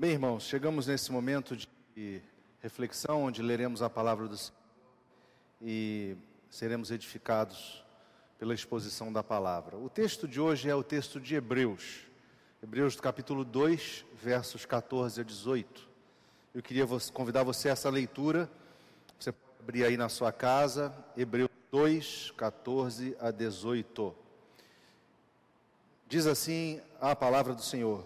Bem, irmãos, chegamos nesse momento de reflexão, onde leremos a palavra do Senhor e seremos edificados pela exposição da palavra. O texto de hoje é o texto de Hebreus, Hebreus capítulo 2, versos 14 a 18. Eu queria convidar você a essa leitura, você pode abrir aí na sua casa, Hebreus 2, 14 a 18. Diz assim a palavra do Senhor: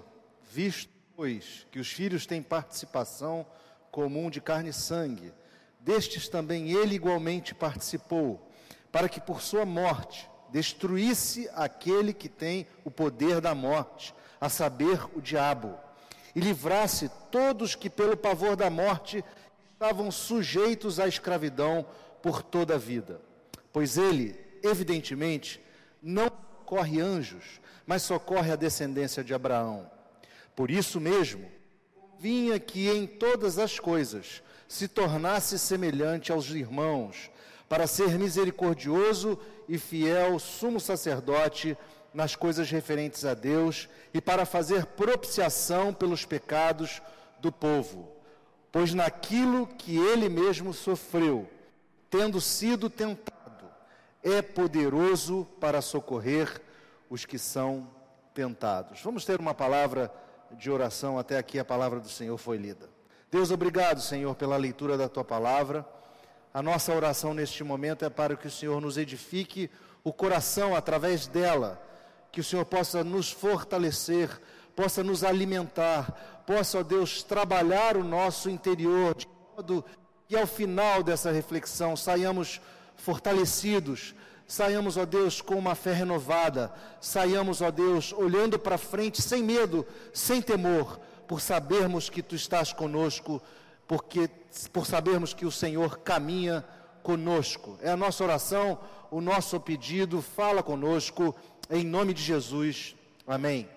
Visto pois que os filhos têm participação comum de carne e sangue, destes também ele igualmente participou, para que por sua morte destruísse aquele que tem o poder da morte, a saber, o diabo, e livrasse todos que pelo pavor da morte estavam sujeitos à escravidão por toda a vida. Pois ele, evidentemente, não corre anjos, mas socorre a descendência de Abraão. Por isso mesmo, vinha que em todas as coisas se tornasse semelhante aos irmãos, para ser misericordioso e fiel sumo sacerdote nas coisas referentes a Deus e para fazer propiciação pelos pecados do povo. Pois naquilo que ele mesmo sofreu, tendo sido tentado, é poderoso para socorrer os que são tentados. Vamos ter uma palavra de oração. Até aqui a palavra do Senhor foi lida. Deus, obrigado, Senhor, pela leitura da tua palavra. A nossa oração neste momento é para que o Senhor nos edifique o coração através dela, que o Senhor possa nos fortalecer, possa nos alimentar, possa, ó Deus, trabalhar o nosso interior, de modo que ao final dessa reflexão saiamos fortalecidos, Saiamos, ó Deus, com uma fé renovada. Saiamos, ó Deus, olhando para frente sem medo, sem temor, por sabermos que tu estás conosco, porque por sabermos que o Senhor caminha conosco. É a nossa oração, o nosso pedido. Fala conosco em nome de Jesus. Amém.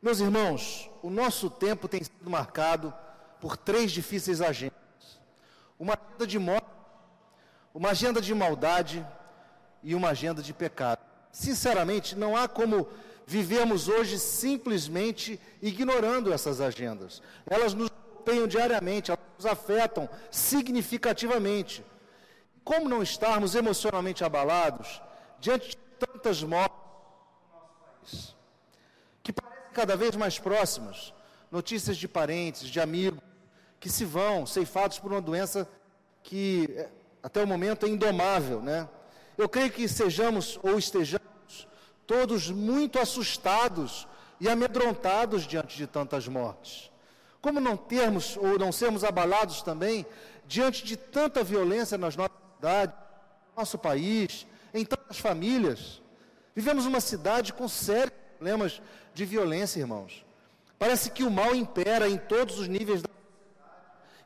Meus irmãos, o nosso tempo tem sido marcado por três difíceis agendas: uma agenda de morte, uma agenda de maldade e uma agenda de pecado. Sinceramente, não há como vivemos hoje simplesmente ignorando essas agendas. Elas nos acompanham diariamente, elas nos afetam significativamente. Como não estarmos emocionalmente abalados diante de tantas mortes no nosso país, que parecem cada vez mais próximas, notícias de parentes, de amigos, que se vão ceifados por uma doença que eh, até o momento é indomável, né? Eu creio que sejamos ou estejamos todos muito assustados e amedrontados diante de tantas mortes. Como não termos ou não sermos abalados também diante de tanta violência nas nossas cidades, no nosso país, em tantas famílias? Vivemos uma cidade com sérios problemas de violência, irmãos. Parece que o mal impera em todos os níveis da,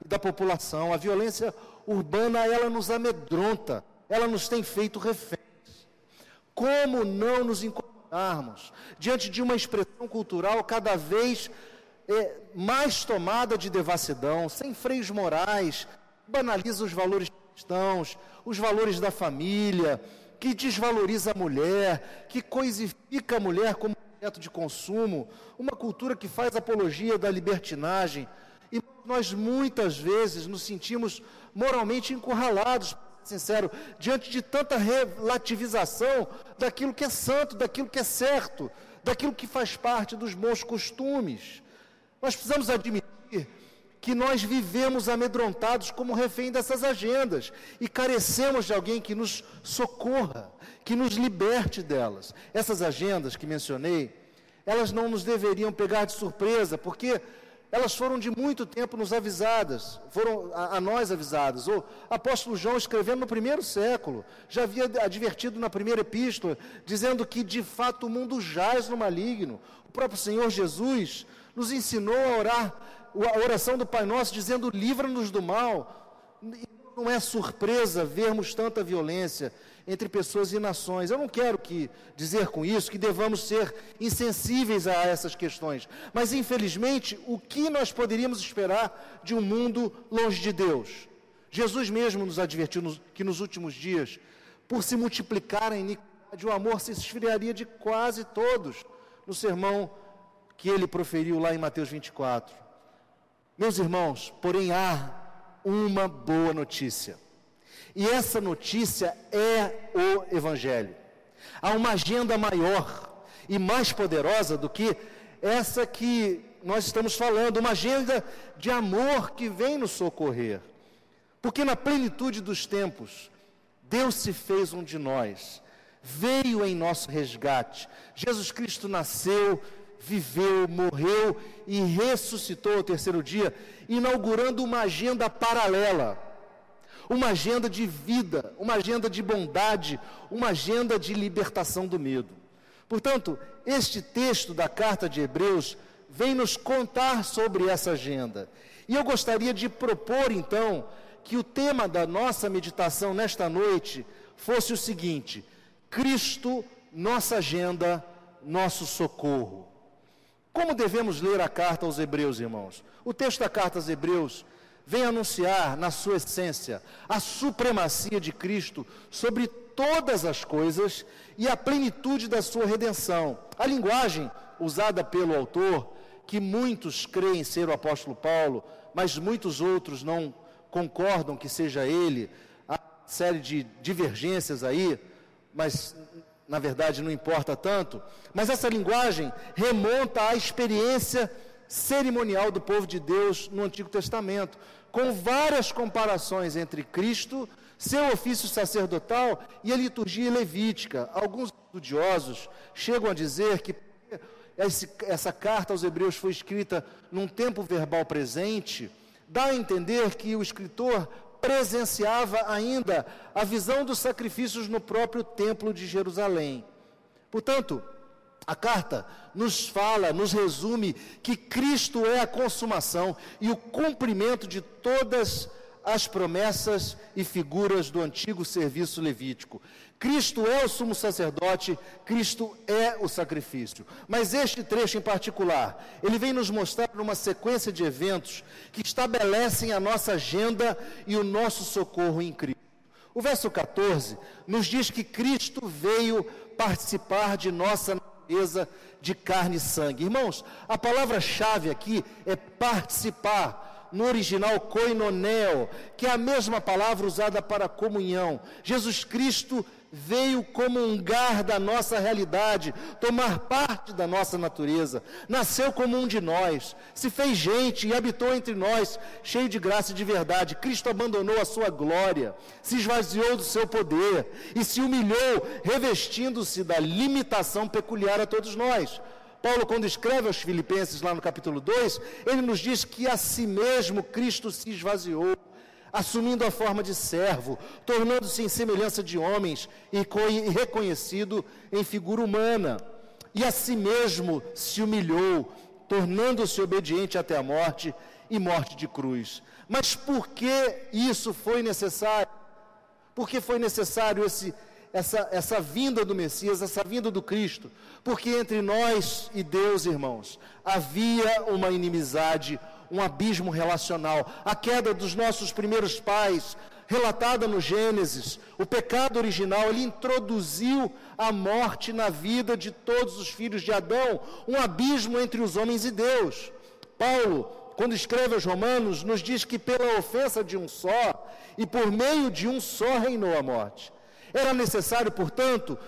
da população. A violência urbana, ela nos amedronta ela nos tem feito reféns. Como não nos incomodarmos diante de uma expressão cultural cada vez é, mais tomada de devassidão, sem freios morais, banaliza os valores cristãos, os valores da família, que desvaloriza a mulher, que coisifica a mulher como objeto de consumo, uma cultura que faz apologia da libertinagem. E nós muitas vezes nos sentimos moralmente encurralados sincero, diante de tanta relativização daquilo que é santo, daquilo que é certo, daquilo que faz parte dos bons costumes. Nós precisamos admitir que nós vivemos amedrontados como refém dessas agendas e carecemos de alguém que nos socorra, que nos liberte delas. Essas agendas que mencionei, elas não nos deveriam pegar de surpresa, porque elas foram de muito tempo nos avisadas, foram a, a, nós avisadas. O apóstolo João, escrevendo no primeiro século, já havia advertido na primeira epístola, dizendo que de fato o mundo jaz no maligno. O próprio Senhor Jesus nos ensinou a orar, a oração do Pai Nosso, dizendo: livra-nos do mal. Não é surpresa vermos tanta violência entre pessoas e nações. Eu não quero que dizer com isso que devamos ser insensíveis a essas questões, mas infelizmente, o que nós poderíamos esperar de um mundo longe de Deus? Jesus mesmo nos advertiu que nos últimos dias, por se multiplicar a iniquidade, o amor se esfriaria de quase todos. No sermão que ele proferiu lá em Mateus 24. Meus irmãos, porém há uma boa notícia. E essa notícia é o Evangelho. Há uma agenda maior e mais poderosa do que essa que nós estamos falando, uma agenda de amor que vem nos socorrer. Porque na plenitude dos tempos, Deus se fez um de nós, veio em nosso resgate. Jesus Cristo nasceu, viveu, morreu e ressuscitou ao terceiro dia, inaugurando uma agenda paralela, uma agenda de vida, uma agenda de bondade, uma agenda de libertação do medo. Portanto, este texto da carta de Hebreus vem nos contar sobre essa agenda. E eu gostaria de propor, então, que o tema da nossa meditação nesta noite fosse o seguinte: Cristo, nossa agenda, nosso socorro. Como devemos ler a carta aos Hebreus, irmãos? O texto da carta aos Hebreus vem anunciar, na sua essência, a supremacia de Cristo sobre todas as coisas e a plenitude da sua redenção. A linguagem usada pelo autor que muitos creem ser o apóstolo Paulo, mas muitos outros não concordam que seja ele. Há série de divergências aí, mas na verdade não importa tanto. Mas essa linguagem remonta à experiência cerimonial do povo de Deus no Antigo Testamento, com várias comparações entre Cristo, seu ofício sacerdotal e a liturgia levítica. Alguns estudiosos chegam a dizer que essa carta aos Hebreus foi escrita num tempo verbal presente, dá a entender que o escritor presenciava ainda a visão dos sacrifícios no próprio templo de Jerusalém. Portanto, a carta nos fala, nos resume que Cristo é a consumação e o cumprimento de todas as promessas e figuras do antigo serviço levítico. Cristo é o sumo sacerdote, Cristo é o sacrifício. Mas este trecho em particular, ele vem nos mostrar uma sequência de eventos que estabelecem a nossa agenda e o nosso socorro em Cristo. O verso 14 nos diz que Cristo veio participar de nossa de carne e sangue. Irmãos, a palavra-chave aqui é participar no original koinoneo, que é a mesma palavra usada para comunhão. Jesus Cristo veio comungar da nossa realidade, tomar parte da nossa natureza, nasceu como um de nós, se fez gente e habitou entre nós, cheio de graça e de verdade. Cristo abandonou a sua glória, se esvaziou do seu poder e se humilhou, revestindo-se da limitação peculiar a todos nós. Paulo, quando escreve aos Filipenses, lá no capítulo 2, ele nos diz que a si mesmo Cristo se esvaziou assumindo a forma de servo, tornando-se em semelhança de homens e reconhecido em figura humana. E a si mesmo se humilhou, tornando-se obediente até a morte e morte de cruz. Mas por que isso foi necessário? Por que foi necessário esse, essa, essa vinda do Messias, essa vinda do Cristo? Porque entre nós e Deus, irmãos, havia uma inimizade, um abismo relacional. A queda dos nossos primeiros pais, relatada no Gênesis, o pecado original, ele introduziu a morte na vida de todos os filhos de Adão, um abismo entre os homens e Deus. Paulo, quando escreve aos Romanos, nos diz que pela ofensa de um só e por meio de um só reinou a morte. Era necessário, portanto,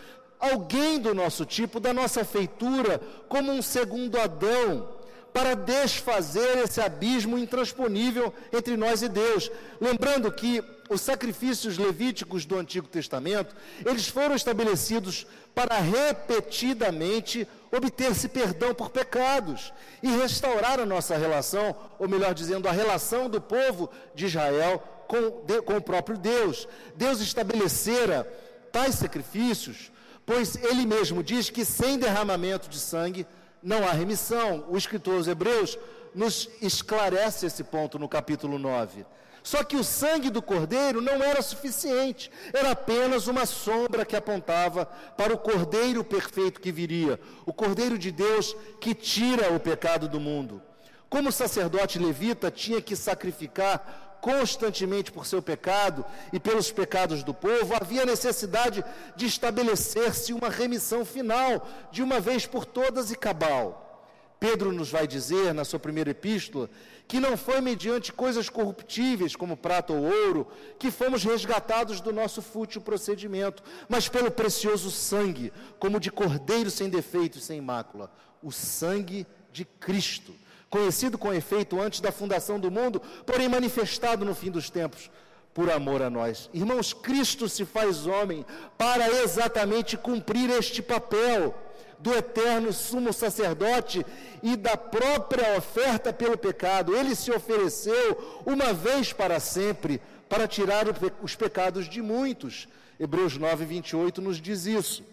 alguém do nosso tipo, da nossa feitura, como um segundo Adão, para desfazer esse abismo intransponível entre nós e Deus. Lembrando que os sacrifícios levíticos do Antigo Testamento, eles foram estabelecidos para repetidamente obter-se perdão por pecados e restaurar a nossa relação, ou melhor dizendo, a relação do povo de Israel com, de, com o próprio Deus. Deus estabelecera tais sacrifícios, pois ele mesmo diz que sem derramamento de sangue não há remissão. O escritor aos Hebreus nos esclarece esse ponto no capítulo 9. Só que o sangue do cordeiro não era suficiente, era apenas uma sombra que apontava para o cordeiro perfeito que viria, o cordeiro de Deus que tira o pecado do mundo. Como o sacerdote levita tinha que sacrificar constantemente por seu pecado e pelos pecados do povo, havia necessidade de estabelecer-se uma remissão final, de uma vez por todas e cabal. Pedro nos vai dizer na sua primeira epístola que não foi mediante coisas corruptíveis como prata ou ouro que fomos resgatados do nosso fútil procedimento, mas pelo precioso sangue, como de cordeiro sem defeito e sem mácula, o sangue de Cristo, conhecido com efeito antes da fundação do mundo, porém manifestado no fim dos tempos por amor a nós. Irmãos, Cristo se faz homem para exatamente cumprir este papel do eterno sumo sacerdote e da própria oferta pelo pecado. Ele se ofereceu uma vez para sempre para tirar os pecados de muitos. Hebreus 9, 28 nos diz isso.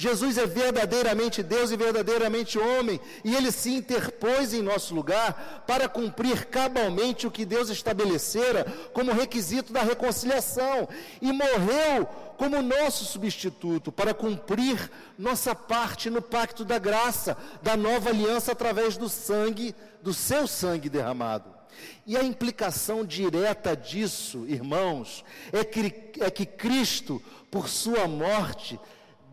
Jesus é verdadeiramente Deus e verdadeiramente homem, e ele se interpôs em nosso lugar para cumprir cabalmente o que Deus estabelecera como requisito da reconciliação, e morreu como nosso substituto para cumprir nossa parte no pacto da graça, da nova aliança através do sangue, do seu sangue derramado. E a implicação direta disso, irmãos, é que, é que Cristo, por sua morte,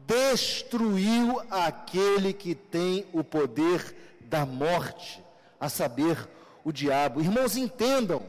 destruiu aquele que tem o poder da morte, a saber, o diabo. Irmãos, entendam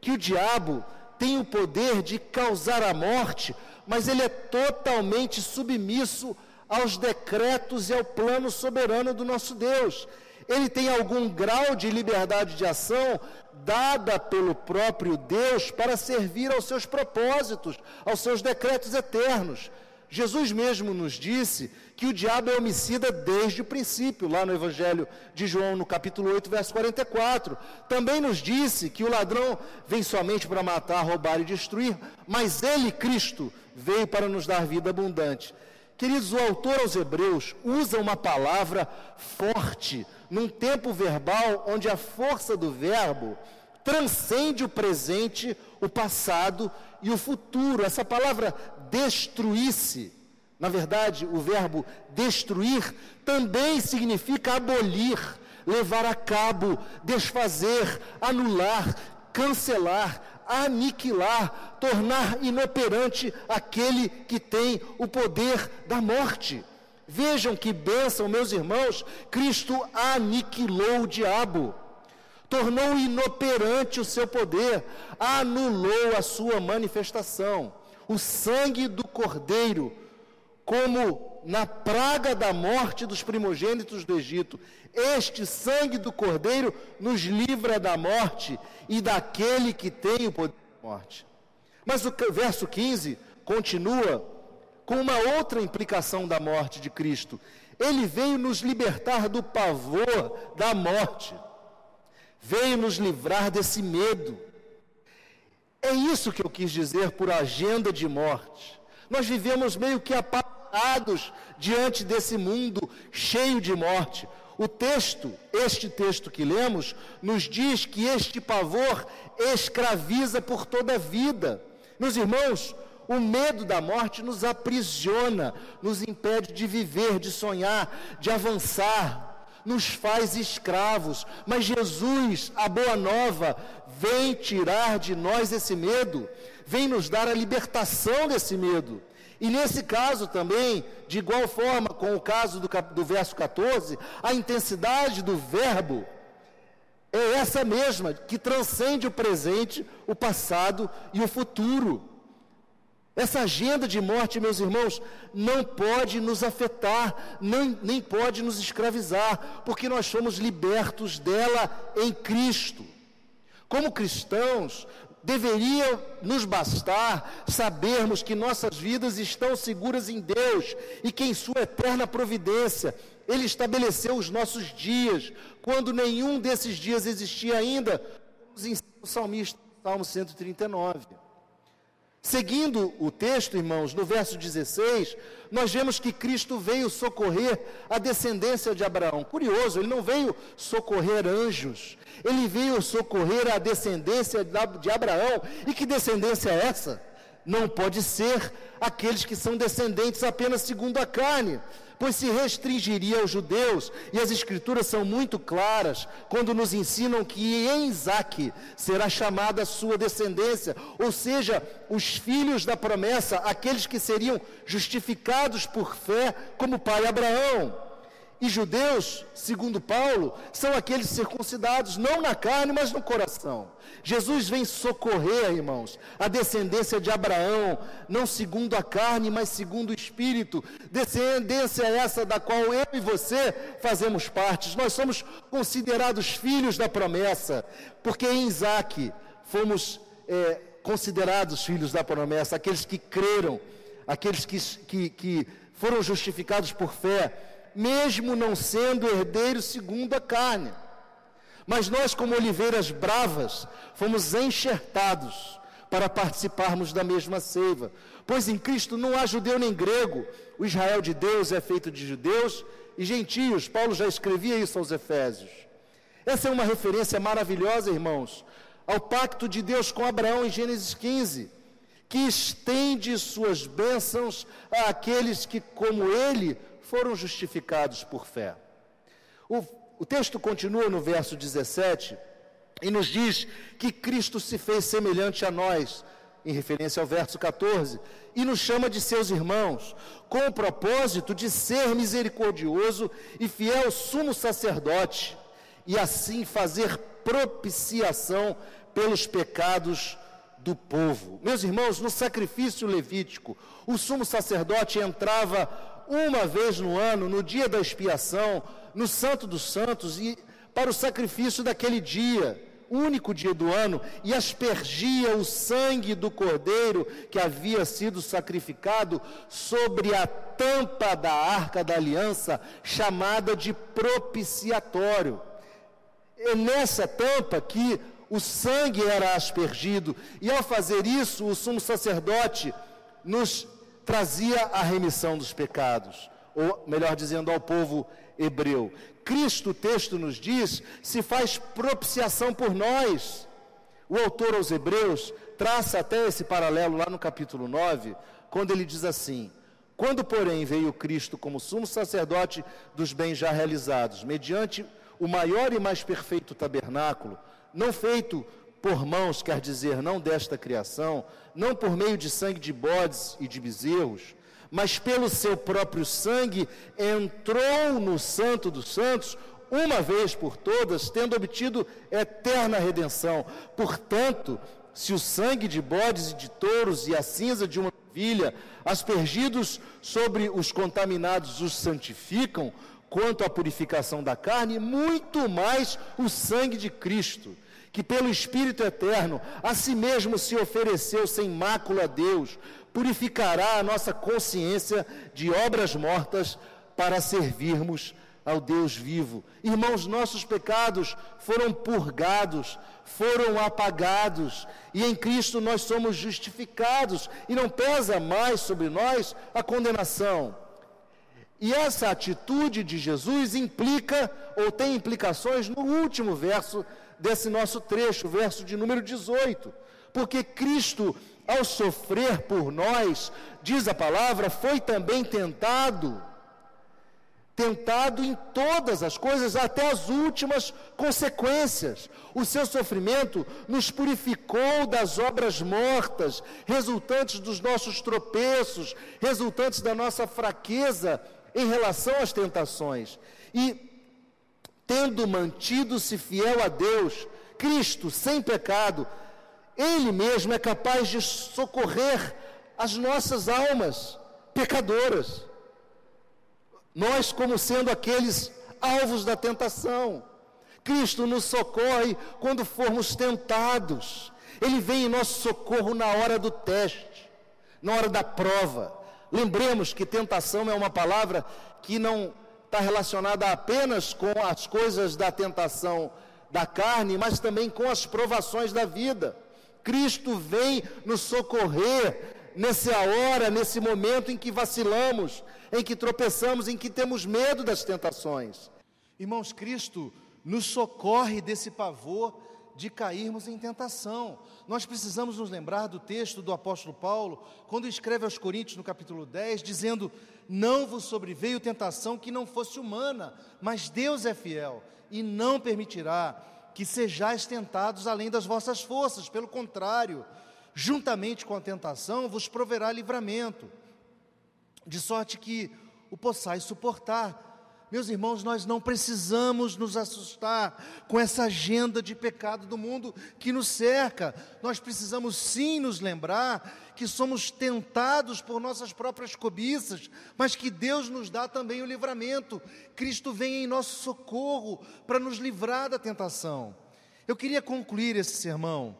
que o diabo tem o poder de causar a morte, mas ele é totalmente submisso aos decretos e ao plano soberano do nosso Deus. Ele tem algum grau de liberdade de ação dada pelo próprio Deus para servir aos seus propósitos, aos seus decretos eternos. Jesus mesmo nos disse que o diabo é homicida desde o princípio, lá no Evangelho de João, no capítulo 8, verso 44. Também nos disse que o ladrão vem somente para matar, roubar e destruir, mas ele, Cristo, veio para nos dar vida abundante. Queridos, o autor aos Hebreus usa uma palavra forte, num tempo verbal onde a força do verbo transcende o presente, o passado e o futuro. Essa palavra destruir-se, na verdade, o verbo destruir também significa abolir, levar a cabo, desfazer, anular, cancelar, aniquilar, tornar inoperante aquele que tem o poder da morte. Vejam que bênção, meus irmãos, Cristo aniquilou o diabo tornou inoperante o seu poder, anulou a sua manifestação. O sangue do Cordeiro, como na praga da morte dos primogênitos do Egito, este sangue do Cordeiro nos livra da morte e daquele que tem o poder da morte. Mas o verso 15 continua com uma outra implicação da morte de Cristo. Ele veio nos libertar do pavor da morte veio nos livrar desse medo. É isso que eu quis dizer por agenda de morte. Nós vivemos meio que apagados diante desse mundo cheio de morte. O texto, este texto que lemos, nos diz que este pavor escraviza por toda a vida. Meus irmãos, o medo da morte nos aprisiona, nos impede de viver, de sonhar, de avançar nos faz escravos, mas Jesus, a boa nova, vem tirar de nós esse medo, vem nos dar a libertação desse medo. E nesse caso também, de igual forma com o caso do, do verso 14, a intensidade do verbo é essa mesma, que transcende o presente, o passado e o futuro. Essa agenda de morte, meus irmãos, não pode nos afetar, nem, nem pode nos escravizar, porque nós somos libertos dela em Cristo. Como cristãos, deveria nos bastar sabermos que nossas vidas estão seguras em Deus e que em Sua eterna providência Ele estabeleceu os nossos dias, quando nenhum desses dias existia ainda, como nos ensina o salmista, Salmo 139. Seguindo o texto, irmãos, no verso 16, nós vemos que Cristo veio socorrer a descendência de Abraão. Curioso, ele não veio socorrer anjos, ele veio socorrer a descendência de Abraão. E que descendência é essa? Não pode ser aqueles que são descendentes apenas segundo a carne, pois se restringiria aos judeus, e as escrituras são muito claras quando nos ensinam que em Isaac será chamada a sua descendência, ou seja, os filhos da promessa, aqueles que seriam justificados por fé, como pai Abraão. E judeus, segundo Paulo, são aqueles circuncidados, não na carne, mas no coração. Jesus vem socorrer, irmãos, a descendência de Abraão, não segundo a carne, mas segundo o Espírito. Descendência essa da qual eu e você fazemos parte. Nós somos considerados filhos da promessa, porque em Isaac fomos é, considerados filhos da promessa, aqueles que creram, aqueles que, que, que foram justificados por fé mesmo não sendo herdeiros segundo a carne. Mas nós, como oliveiras bravas, fomos enxertados para participarmos da mesma seiva. Pois em Cristo não há judeu nem grego, o Israel de Deus é feito de judeus e gentios. Paulo já escrevia isso aos Efésios. Essa é uma referência maravilhosa, irmãos, ao pacto de Deus com Abraão em Gênesis 15, que estende suas bênçãos àqueles que, como ele, foram justificados por fé. O, o texto continua no verso 17 e nos diz que Cristo se fez semelhante a nós, em referência ao verso 14, e nos chama de seus irmãos, com o propósito de ser misericordioso e fiel sumo sacerdote, e assim fazer propiciação pelos pecados do povo. Meus irmãos, no sacrifício levítico, o sumo sacerdote entrava uma vez no ano, no dia da expiação, no Santo dos Santos, e para o sacrifício daquele dia, único dia do ano, e aspergia o sangue do cordeiro que havia sido sacrificado sobre a tampa da arca da aliança, chamada de propiciatório. É nessa tampa que o sangue era aspergido, e ao fazer isso, o sumo sacerdote nos trazia a remissão dos pecados, ou melhor dizendo, ao povo hebreu. Cristo, o texto nos diz, se faz propiciação por nós. O autor aos Hebreus traça até esse paralelo lá no capítulo 9, quando ele diz assim: Quando, porém, veio Cristo como sumo sacerdote dos bens já realizados, mediante o maior e mais perfeito tabernáculo, não feito por mãos, quer dizer, não desta criação, não por meio de sangue de bodes e de bezerros, mas pelo seu próprio sangue, entrou no Santo dos Santos, uma vez por todas, tendo obtido eterna redenção. Portanto, se o sangue de bodes e de touros e a cinza de uma novilha, aspergidos sobre os contaminados, os santificam, quanto à purificação da carne, muito mais o sangue de Cristo que pelo Espírito eterno a si mesmo se ofereceu sem mácula a Deus, purificará a nossa consciência de obras mortas para servirmos ao Deus vivo. Irmãos, nossos pecados foram purgados, foram apagados, e em Cristo nós somos justificados, e não pesa mais sobre nós a condenação. E essa atitude de Jesus implica, ou tem implicações, no último verso desse nosso trecho, verso de número 18. Porque Cristo, ao sofrer por nós, diz a palavra, foi também tentado. Tentado em todas as coisas, até as últimas consequências. O seu sofrimento nos purificou das obras mortas, resultantes dos nossos tropeços, resultantes da nossa fraqueza em relação às tentações. E tendo mantido-se fiel a Deus, Cristo, sem pecado, Ele mesmo é capaz de socorrer as nossas almas pecadoras. Nós, como sendo aqueles alvos da tentação, Cristo nos socorre quando formos tentados. Ele vem em nosso socorro na hora do teste, na hora da prova. Lembremos que tentação é uma palavra que não está relacionada apenas com as coisas da tentação da carne, mas também com as provações da vida. Cristo vem nos socorrer nessa hora, nesse momento em que vacilamos, em que tropeçamos, em que temos medo das tentações. Irmãos, Cristo nos socorre desse pavor de cairmos em tentação. Nós precisamos nos lembrar do texto do apóstolo Paulo, quando escreve aos Coríntios no capítulo 10, dizendo: Não vos sobreveio tentação que não fosse humana, mas Deus é fiel e não permitirá que sejais tentados além das vossas forças, pelo contrário, juntamente com a tentação vos proverá livramento, de sorte que o possais suportar. Meus irmãos, nós não precisamos nos assustar com essa agenda de pecado do mundo que nos cerca. Nós precisamos sim nos lembrar que somos tentados por nossas próprias cobiças, mas que Deus nos dá também o livramento. Cristo vem em nosso socorro para nos livrar da tentação. Eu queria concluir esse sermão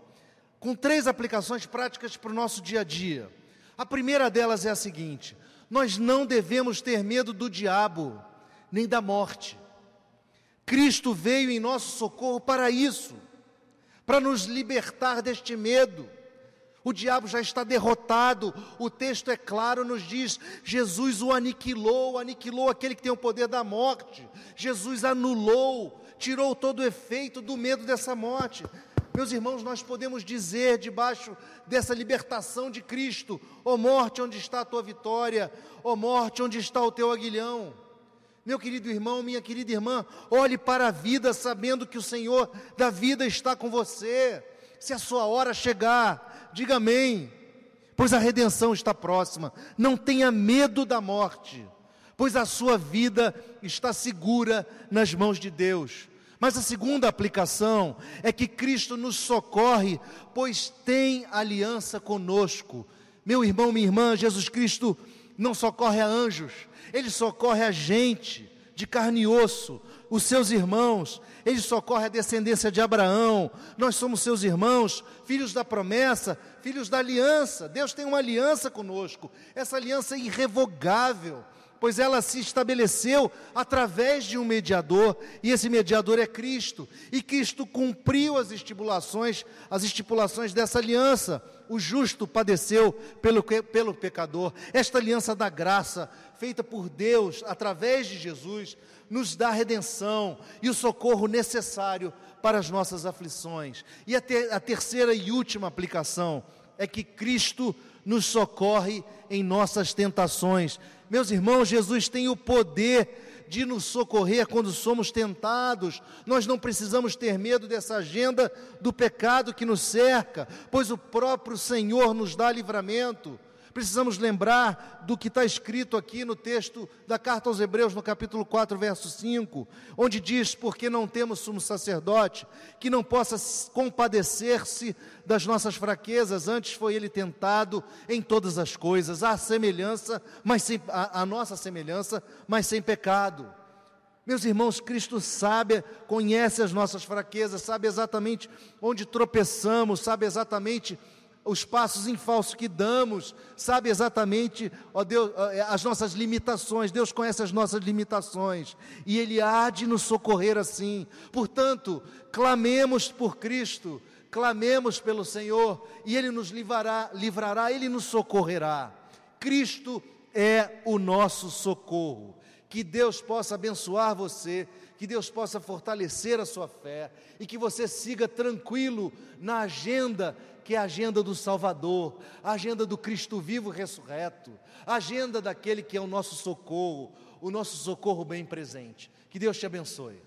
com três aplicações práticas para o nosso dia a dia. A primeira delas é a seguinte: nós não devemos ter medo do diabo nem da morte. Cristo veio em nosso socorro para isso, para nos libertar deste medo. O diabo já está derrotado, o texto é claro, nos diz: Jesus o aniquilou, aniquilou aquele que tem o poder da morte. Jesus anulou, tirou todo o efeito do medo dessa morte. Meus irmãos, nós podemos dizer, debaixo dessa libertação de Cristo: Ó oh morte, onde está a tua vitória? Ó oh morte, onde está o teu aguilhão? Meu querido irmão, minha querida irmã, olhe para a vida sabendo que o Senhor da vida está com você. Se a sua hora chegar, diga amém, pois a redenção está próxima. Não tenha medo da morte, pois a sua vida está segura nas mãos de Deus. Mas a segunda aplicação é que Cristo nos socorre, pois tem aliança conosco. Meu irmão, minha irmã, Jesus Cristo não socorre a anjos, ele socorre a gente de carne e osso, os seus irmãos, ele socorre a descendência de Abraão, nós somos seus irmãos, filhos da promessa, filhos da aliança. Deus tem uma aliança conosco, essa aliança é irrevogável, pois ela se estabeleceu através de um mediador, e esse mediador é Cristo, e Cristo cumpriu as estipulações, as estipulações dessa aliança. O justo padeceu pelo, pelo pecador. Esta aliança da graça feita por Deus através de Jesus, nos dá redenção e o socorro necessário para as nossas aflições. E a, ter, a terceira e última aplicação é que Cristo nos socorre em nossas tentações. Meus irmãos, Jesus tem o poder de nos socorrer quando somos tentados. Nós não precisamos ter medo dessa agenda do pecado que nos cerca, pois o próprio Senhor nos dá livramento. Precisamos lembrar do que está escrito aqui no texto da carta aos Hebreus, no capítulo 4, verso 5, onde diz: Porque não temos sumo sacerdote que não possa compadecer-se das nossas fraquezas, antes foi ele tentado em todas as coisas, à semelhança, mas sem, a, a nossa semelhança, mas sem pecado. Meus irmãos, Cristo sabe, conhece as nossas fraquezas, sabe exatamente onde tropeçamos, sabe exatamente os passos em falso que damos, sabe exatamente, ó Deus, é, as nossas limitações, Deus conhece as nossas limitações, e Ele há de nos socorrer assim. Portanto, clamemos por Cristo, clamemos pelo Senhor, e Ele nos livrará, livrará, Ele nos socorrerá. Cristo é o nosso socorro. Que Deus possa abençoar você, que Deus possa fortalecer a sua fé e que você siga tranquilo na agenda que é a agenda do Salvador, a agenda do Cristo vivo ressurreto, a agenda daquele que é o nosso socorro, o nosso socorro bem presente. Que Deus te abençoe.